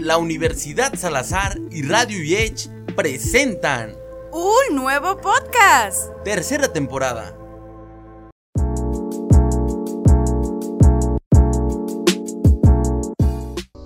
la Universidad Salazar y Radio Edge presentan un nuevo podcast. Tercera temporada.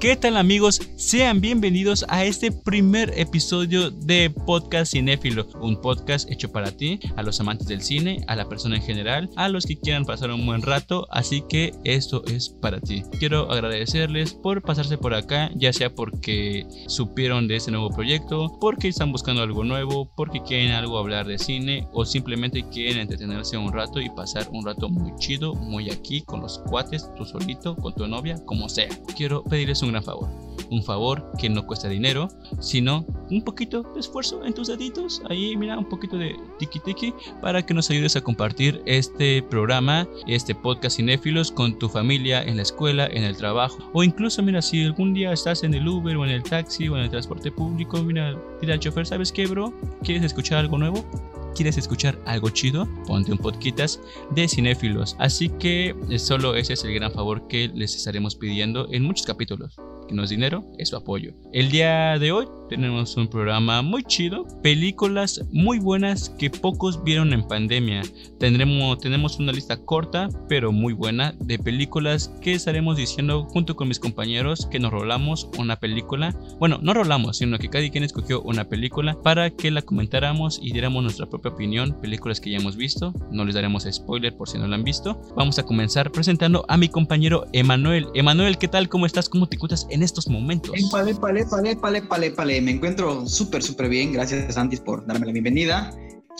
¿Qué tal amigos? Sean bienvenidos a este primer episodio de Podcast Cinéfilo, un podcast hecho para ti, a los amantes del cine, a la persona en general, a los que quieran pasar un buen rato, así que esto es para ti. Quiero agradecerles por pasarse por acá, ya sea porque supieron de este nuevo proyecto, porque están buscando algo nuevo, porque quieren algo hablar de cine o simplemente quieren entretenerse un rato y pasar un rato muy chido, muy aquí con los cuates, tú solito, con tu novia, como sea. Quiero pedirles un favor. Un favor que no cuesta dinero, sino un poquito de esfuerzo en tus deditos. Ahí, mira, un poquito de tiki tiki para que nos ayudes a compartir este programa, este podcast cinéfilos con tu familia en la escuela, en el trabajo. O incluso, mira, si algún día estás en el Uber o en el taxi o en el transporte público, mira, dile al chofer, ¿sabes qué, bro? ¿Quieres escuchar algo nuevo? ¿Quieres escuchar algo chido? Ponte un podcast de cinéfilos. Así que eh, solo ese es el gran favor que les estaremos pidiendo en muchos capítulos que no es dinero, es su apoyo. El día de hoy tenemos un programa muy chido, películas muy buenas que pocos vieron en pandemia. Tendremos, tenemos una lista corta pero muy buena de películas que estaremos diciendo junto con mis compañeros que nos rolamos una película. Bueno, no rolamos, sino que cada quien escogió una película para que la comentáramos y diéramos nuestra propia opinión, películas que ya hemos visto. No les daremos spoiler por si no la han visto. Vamos a comenzar presentando a mi compañero Emanuel. Emanuel, ¿qué tal? ¿Cómo estás? ¿Cómo te encuentras en estos momentos? Pale, pale, pale, pale, pale, pale. Me encuentro súper, súper bien. Gracias, Santis, por darme la bienvenida.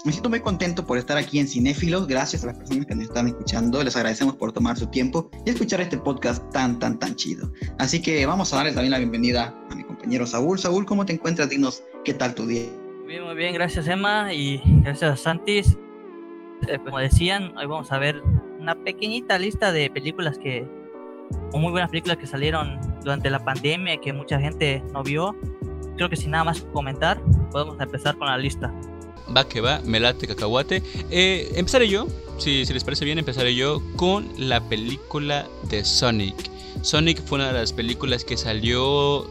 Me siento muy contento por estar aquí en Cinéfilos. Gracias a las personas que nos están escuchando. Les agradecemos por tomar su tiempo y escuchar este podcast tan, tan, tan chido. Así que vamos a darle también la bienvenida a mi compañero Saúl. Saúl, ¿cómo te encuentras? Dinos qué tal tu día. Bien, muy bien. Gracias, Emma. Y gracias Santis. Eh, como decían, hoy vamos a ver una pequeñita lista de películas que muy buenas películas que salieron durante la pandemia que mucha gente no vio. Creo que sin nada más comentar, podemos empezar con la lista. Va que va, me late cacahuate. Eh, empezaré yo, si, si les parece bien, empezaré yo con la película de Sonic. Sonic fue una de las películas que salió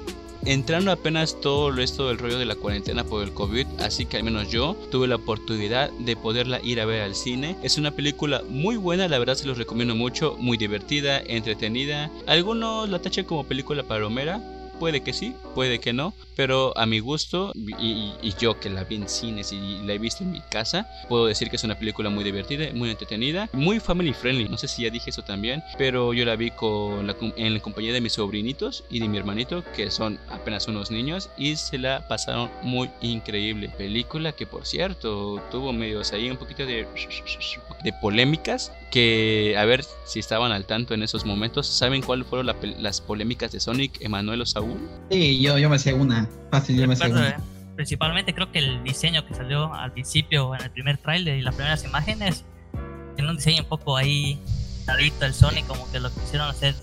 entrando apenas todo esto del rollo de la cuarentena por el COVID, así que al menos yo tuve la oportunidad de poderla ir a ver al cine. Es una película muy buena, la verdad se los recomiendo mucho, muy divertida, entretenida. Algunos la tachan como película palomera, puede que sí, puede que no, pero a mi gusto y, yo que la vi en cines y la he visto en mi casa, puedo decir que es una película muy divertida, muy entretenida, muy family friendly. No sé si ya dije eso también, pero yo la vi con la, en la compañía de mis sobrinitos y de mi hermanito, que son apenas unos niños, y se la pasaron muy increíble. Película que, por cierto, tuvo medios ahí un poquito de, de polémicas, que a ver si estaban al tanto en esos momentos. ¿Saben cuáles fueron las polémicas de Sonic, Emanuel o Saúl? Sí, yo, yo me sé una. Fácil, yo me sé. Principalmente creo que el diseño que salió al principio en el primer trailer y las primeras imágenes tiene un diseño un poco ahí rarito el Sony, como que lo quisieron hacer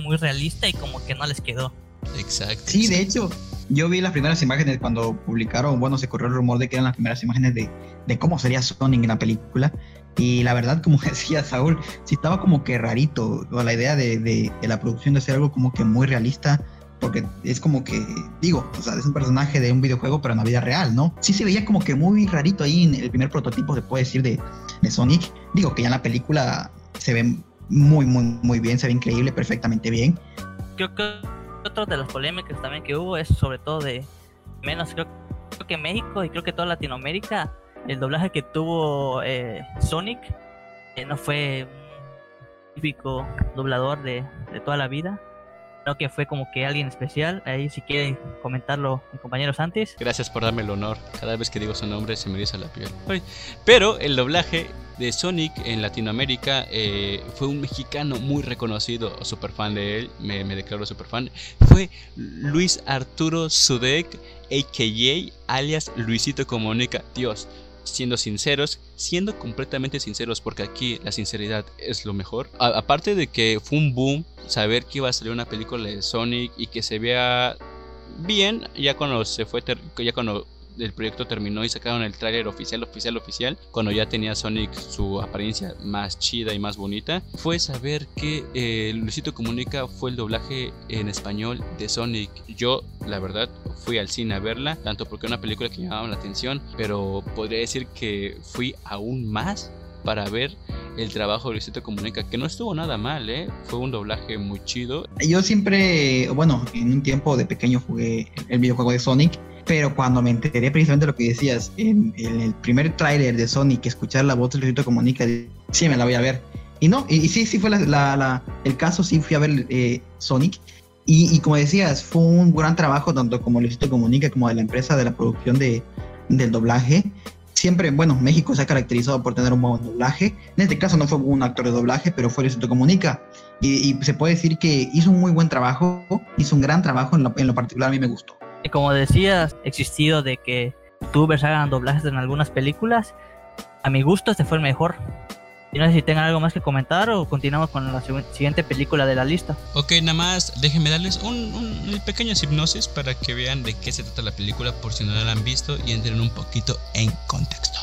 muy realista y como que no les quedó. Exacto. Sí, de hecho, yo vi las primeras imágenes cuando publicaron, bueno, se corrió el rumor de que eran las primeras imágenes de, de cómo sería Sonic en la película. Y la verdad, como decía Saúl, sí estaba como que rarito la idea de, de, de, la producción de hacer algo como que muy realista porque es como que, digo, o sea, es un personaje de un videojuego, pero en la vida real, ¿no? Sí se veía como que muy rarito ahí en el primer prototipo, se puede decir, de, Sonic. Digo que ya en la película se ve muy, muy, muy bien, se ve increíble, perfectamente bien. Creo que otro de las polémicas también que hubo es sobre todo de, menos creo, que México y creo que toda Latinoamérica, el doblaje que tuvo eh, Sonic eh, no fue típico doblador de, de toda la vida que fue como que alguien especial. Ahí si quieren comentarlo compañeros antes. Gracias por darme el honor. Cada vez que digo su nombre se me eriza la piel. Pero el doblaje de Sonic en Latinoamérica eh, fue un mexicano muy reconocido, super fan de él, me, me declaro super fan. Fue Luis Arturo Sudek, a.k.a. alias Luisito Comunica. Dios, siendo sinceros, siendo completamente sinceros, porque aquí la sinceridad es lo mejor. aparte de que fue un boom saber que iba a salir una película de Sonic y que se vea bien, ya cuando se fue, ya cuando el proyecto terminó y sacaron el tráiler oficial, oficial, oficial, cuando ya tenía Sonic su apariencia más chida y más bonita, fue saber que eh, Luisito Comunica fue el doblaje en español de Sonic. Yo, la verdad, fui al cine a verla, tanto porque era una película que llamaba la atención, pero podría decir que fui aún más para ver el trabajo de Luisito Comunica, que no estuvo nada mal, ¿eh? Fue un doblaje muy chido. Yo siempre, bueno, en un tiempo de pequeño jugué el videojuego de Sonic, pero cuando me enteré precisamente de lo que decías, en, el primer tráiler de Sonic, escuchar la voz de Luisito Comunica, sí, me la voy a ver. Y no, y, sí, sí fue la, el caso, sí fui a ver eh, Sonic. Y, y, como decías, fue un gran trabajo tanto como Luisito Comunica como de la empresa de la producción de, del doblaje siempre, bueno, México se ha caracterizado por tener un buen doblaje. En este caso no fue un actor de doblaje, pero fue Luisito Comunica. Y, y, se puede decir que hizo un muy buen trabajo, hizo un gran trabajo, en lo, en lo particular a mí me gustó. Como decías, existido de que youtubers hagan doblajes en algunas películas, a mi gusto este fue el mejor. Y no sé si tengan algo más que comentar o continuamos con la siguiente película de la lista. Ok, nada más déjenme darles un, un, pequeño hipnosis para que vean de qué se trata la película por si no la han visto y entren un poquito en contexto.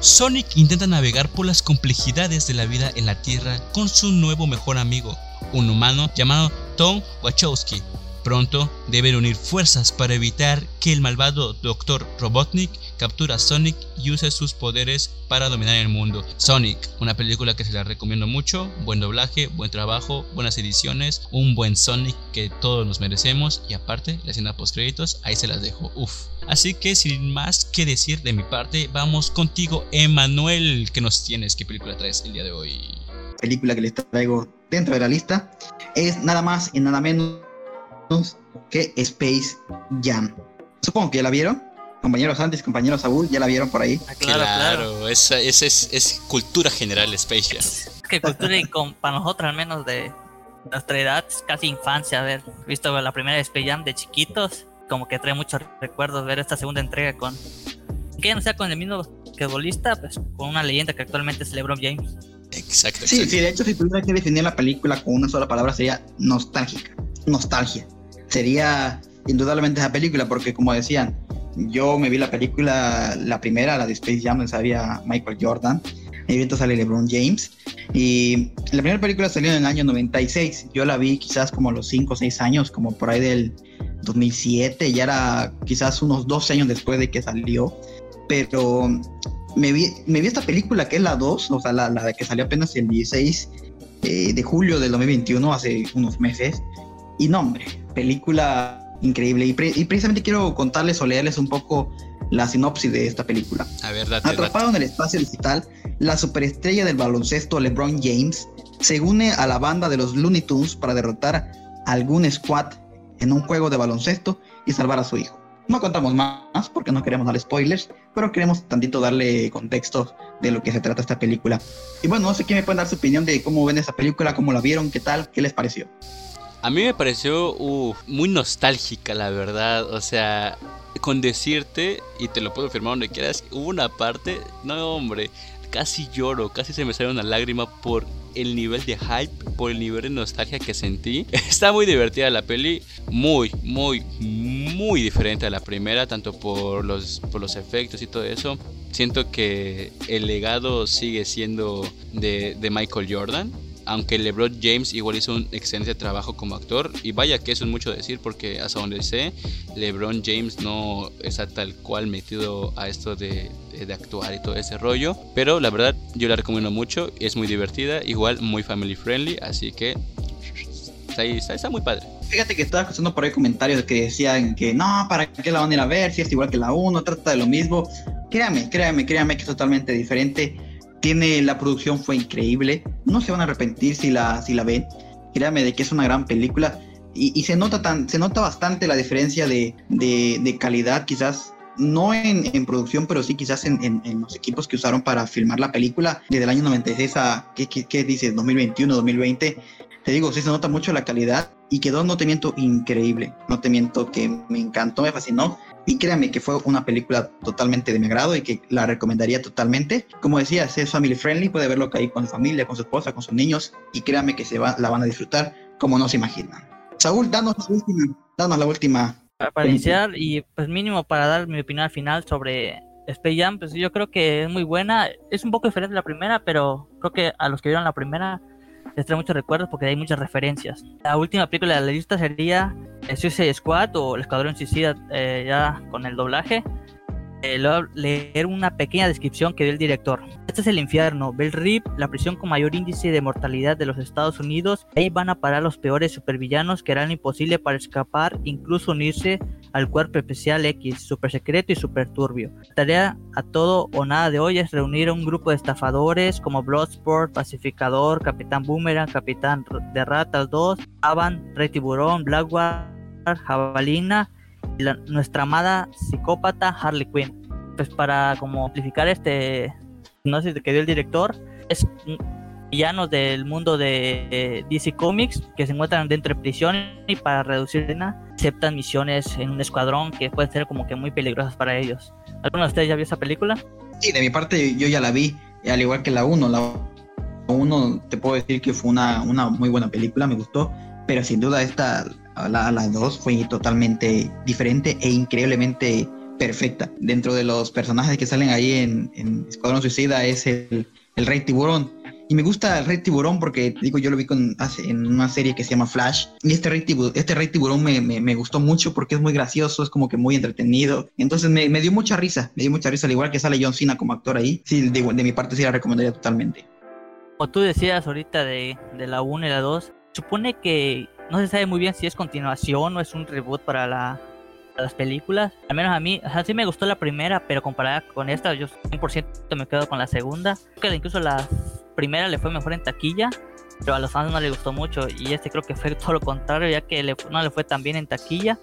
Sonic intenta navegar por las complejidades de la vida en la Tierra con su nuevo mejor amigo, un humano llamado Tom Wachowski, Pronto deben unir fuerzas para evitar que el malvado Dr. Robotnik capture a Sonic y use sus poderes para dominar el mundo. Sonic, una película que se la recomiendo mucho, buen doblaje, buen trabajo, buenas ediciones, un buen Sonic que todos nos merecemos y aparte la escena post créditos, ahí se las dejo, uff. Así que sin más que decir de mi parte, vamos contigo Emanuel, ¿qué nos tienes? ¿Qué película traes el día de hoy? Película que les traigo dentro de la lista es nada más y nada menos que Space Jam. Supongo que ya la vieron. Compañeros antes, compañeros Saúl, ya la vieron por ahí. Ah, claro, claro. Esa, es, es, cultura general Space Jam. Es que cultura y para nosotros al menos de nuestra edad, casi infancia, haber visto la primera Space Jam de chiquitos, como que trae muchos recuerdos ver esta segunda entrega con, que ya no sea con el mismo que bolista, pues con una leyenda que actualmente es LeBron James. Exacto, Sí, sí, de hecho si tuviera que definir la película con una sola palabra sería nostálgica, nostalgia sería indudablemente esa película, porque como decían, yo me vi la película, la primera, la de Space Jam, donde salía Michael Jordan, y ahorita sale LeBron James, y la primera película salió en el año 96, yo la vi quizás como a los 5 o 6 años, como por ahí del 2007, ya era quizás unos 12 años después de que salió, pero me vi, me vi esta película que es la 2, o sea, la, la que salió apenas el 16 eh, de julio del 2021, hace unos meses, y no, hombre, película increíble. Y, precisamente quiero contarles o leerles un poco la sinopsis de esta película. A ver, date, Atrapado en el espacio digital, la superestrella del baloncesto LeBron James se une a la banda de los Looney Tunes para derrotar a algún squad en un juego de baloncesto y salvar a su hijo. No contamos más porque no queremos dar spoilers, pero queremos tantito darle contexto de lo que se trata esta película. Y bueno, no sé quién me puede dar su opinión de cómo ven esa película, cómo la vieron, qué tal, qué les pareció. A mí me pareció muy nostálgica, la verdad. O sea, con decirte, y te lo puedo firmar donde quieras, hubo una parte, no hombre, casi lloro, casi se me salió una lágrima por el nivel de hype, por el nivel de nostalgia que sentí. Está muy divertida la peli, muy, muy, muy diferente a la primera, tanto por los, por los efectos y todo eso. Siento que el legado sigue siendo de Michael Jordan aunque LeBron James igual hizo un excelente trabajo como actor, y vaya que eso es mucho decir porque hasta donde sé, LeBron James no está tal cual metido a esto de, actuar y todo ese rollo, pero la verdad yo la recomiendo mucho, es muy divertida, igual muy family friendly, así que está, está, muy padre. Fíjate que estaba escuchando por ahí comentarios que decían que no, ¿para qué la van a ir a ver? Si es igual que la 1, trata de lo mismo. Créame, créame, créame que es totalmente diferente tiene la producción fue increíble. No se van a arrepentir si la, si la ven. Créanme de que es una gran película. Y, se nota tan, se nota bastante la diferencia de, de, calidad, quizás no en, en, producción, pero sí quizás en, en, los equipos que usaron para filmar la película desde el año 96 a, ¿qué, qué, qué dices? 2021, 2020. Te digo, sí se nota mucho la calidad y quedó, no te miento, increíble. No te miento que me encantó, me fascinó. Y créanme que fue una película totalmente de mi agrado y que la recomendaría totalmente. Como decía, es family friendly, puede verlo ahí con su familia, con su esposa, con sus niños y créanme que se va, la van a disfrutar como no se imaginan. Saúl, danos la última, danos la última para iniciar y pues mínimo para dar mi opinión al final sobre Space Jam, pues yo creo que es muy buena. Es un poco diferente de la primera, pero creo que a los que vieron la primera les trae muchos recuerdos porque hay muchas referencias. La última película de la lista sería Suicide Squad o El Escuadrón Suicida eh, ya con el doblaje. Eh, leer una pequeña descripción que dio el director. Este es el infierno, Bell Rip, la prisión con mayor índice de mortalidad de los Estados Unidos. Ahí van a parar los peores supervillanos que harán imposible para escapar, incluso unirse al cuerpo especial X, super secreto y super turbio. La tarea a todo o nada de hoy es reunir a un grupo de estafadores como Bloodsport, Pacificador, Capitán Boomerang, Capitán de Ratas 2, Avan, Rey Tiburón, Blackwater, Jabalina nuestra amada psicópata Harley Quinn. Pues para como amplificar este no sé que dio el director, es villanos del mundo de DC Comics que se encuentran dentro de prisión y para reducir aceptan misiones en un escuadrón que pueden ser como que muy peligrosas para ellos. ¿Alguno de ustedes ya vio esa película? Sí, de mi parte yo ya la vi, al igual que la 1. La 1 te puedo decir que fue una, una muy buena película, me gustó, pero sin duda esta la, la 2 fue totalmente diferente e increíblemente perfecta. Dentro de los personajes que salen ahí en, Escuadrón Suicida es el, Rey Tiburón. Y me gusta el Rey Tiburón porque, digo, yo lo vi con, en una serie que se llama Flash. Y este Rey, Tiburón, este Rey Tiburón me, me, me, gustó mucho porque es muy gracioso, es como que muy entretenido. Entonces me, me, dio mucha risa, me dio mucha risa, al igual que sale John Cena como actor ahí. Sí, de, de mi parte sí la recomendaría totalmente. Como tú decías ahorita de, de la 1 y la 2, supone que no se sabe muy bien si es continuación o es un reboot para la, las películas. Al menos a mí, o sea, sí me gustó la primera, pero comparada con esta, yo 100% me quedo con la segunda. Que incluso la primera le fue mejor en taquilla, pero a los fans no le gustó mucho. Y este creo que fue todo lo contrario, ya que no le fue tan bien en taquilla.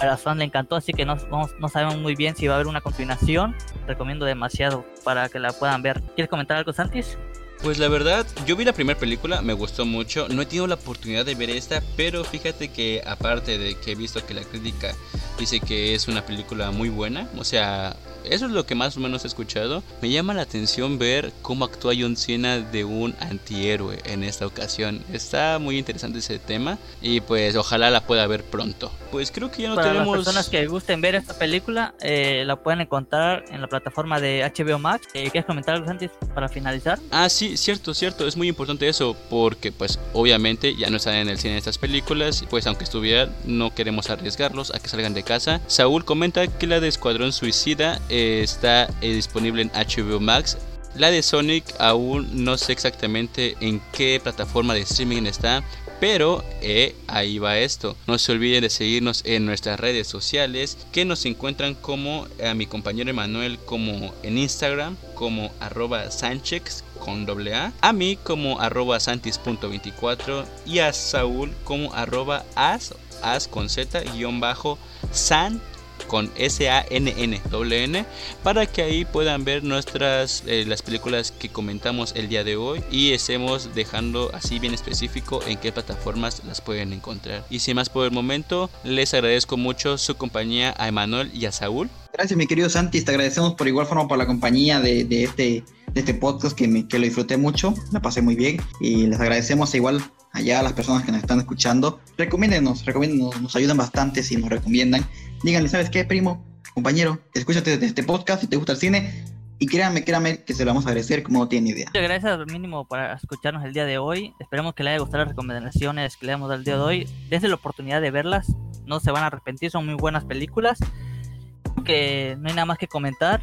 A los fans le encantó, así que no, no, no, sabemos muy bien si va a haber una continuación. Recomiendo demasiado para que la puedan ver. ¿Quieres comentar algo, Santis? Pues la verdad, yo vi la primera película, me gustó mucho. No he tenido la oportunidad de ver esta, pero fíjate que aparte de que he visto que la crítica dice que es una película muy buena, o sea, eso es lo que más o menos he escuchado. Me llama la atención ver cómo actúa John Cena de un antihéroe en esta ocasión. Está muy interesante ese tema y pues ojalá la pueda ver pronto. Pues creo que ya no Para tenemos... las personas que gusten ver esta película, eh, la pueden encontrar en la plataforma de HBO Max. Eh, ¿Quieres comentar algo antes para finalizar? Ah, sí, cierto, cierto. Es muy importante eso porque pues obviamente ya no están en el cine estas películas. Pues aunque estuvieran, no queremos arriesgarlos a que salgan de casa. Saúl comenta que la de Escuadrón Suicida eh, está eh, disponible en HBO Max. La de Sonic aún no sé exactamente en qué plataforma de streaming está, pero eh, ahí va esto. No se olviden de seguirnos en nuestras redes sociales que nos encuentran como a mi compañero Emanuel como en Instagram como arroba Sánchez con doble A, a mí como arroba santis.24 y a Saúl como arroba as, as con z guion bajo san con S-A-N-N-W-N para que ahí puedan ver nuestras eh, las películas que comentamos el día de hoy y estemos dejando así bien específico en qué plataformas las pueden encontrar. Y sin más por el momento, les agradezco mucho su compañía a Emanuel y a Saúl. Gracias mi querido Santi, te agradecemos por igual forma por la compañía de este, de este podcast que, me, que lo disfruté mucho, la pasé muy bien y les agradecemos igual allá a las personas que nos están escuchando. Recomiéndenos, recomiéndenos, nos ayudan bastante si nos recomiendan. Díganle, ¿sabes qué, primo? Compañero, escúchate de este podcast si te gusta el cine. Y créanme, créanme que se lo vamos a agradecer como no tiene idea. Muchas gracias al mínimo para escucharnos el día de hoy. Esperemos que les haya gustado las recomendaciones que le damos el día de hoy. Desde la oportunidad de verlas. No se van a arrepentir, son muy buenas películas. Que no hay nada más que comentar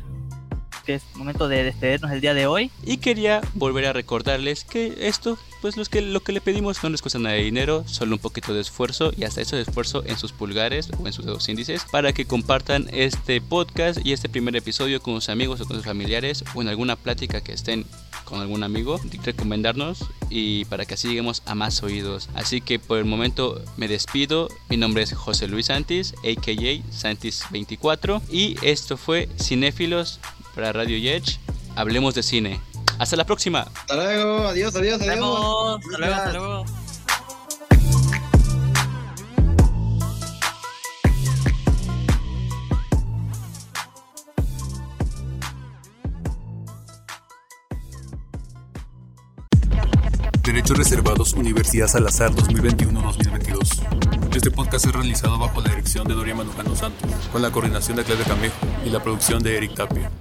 que es momento de despedirnos el día de hoy. Y quería volver a recordarles que esto, pues los que, lo que le pedimos no les cuesta nada de dinero, solo un poquito de esfuerzo y hasta eso de esfuerzo en sus pulgares o en sus dedos índices para que compartan este podcast y este primer episodio con sus amigos o con sus familiares o en alguna plática que estén con algún amigo, recomendarnos y para que así lleguemos a más oídos. Así que por el momento me despido. Mi nombre es José Luis Santis, aka Santis24 y esto fue Cinéfilos para Radio Yech. Hablemos de cine. Hasta la próxima. Hasta luego, adiós, adiós, adiós. vemos. Hasta luego, hasta luego. Derechos Reservados Universidad Salazar 2021-2022. Este podcast es realizado bajo la dirección de Doria Manujano Santos, con la coordinación de Claudia Camejo y la producción de Eric Tapia.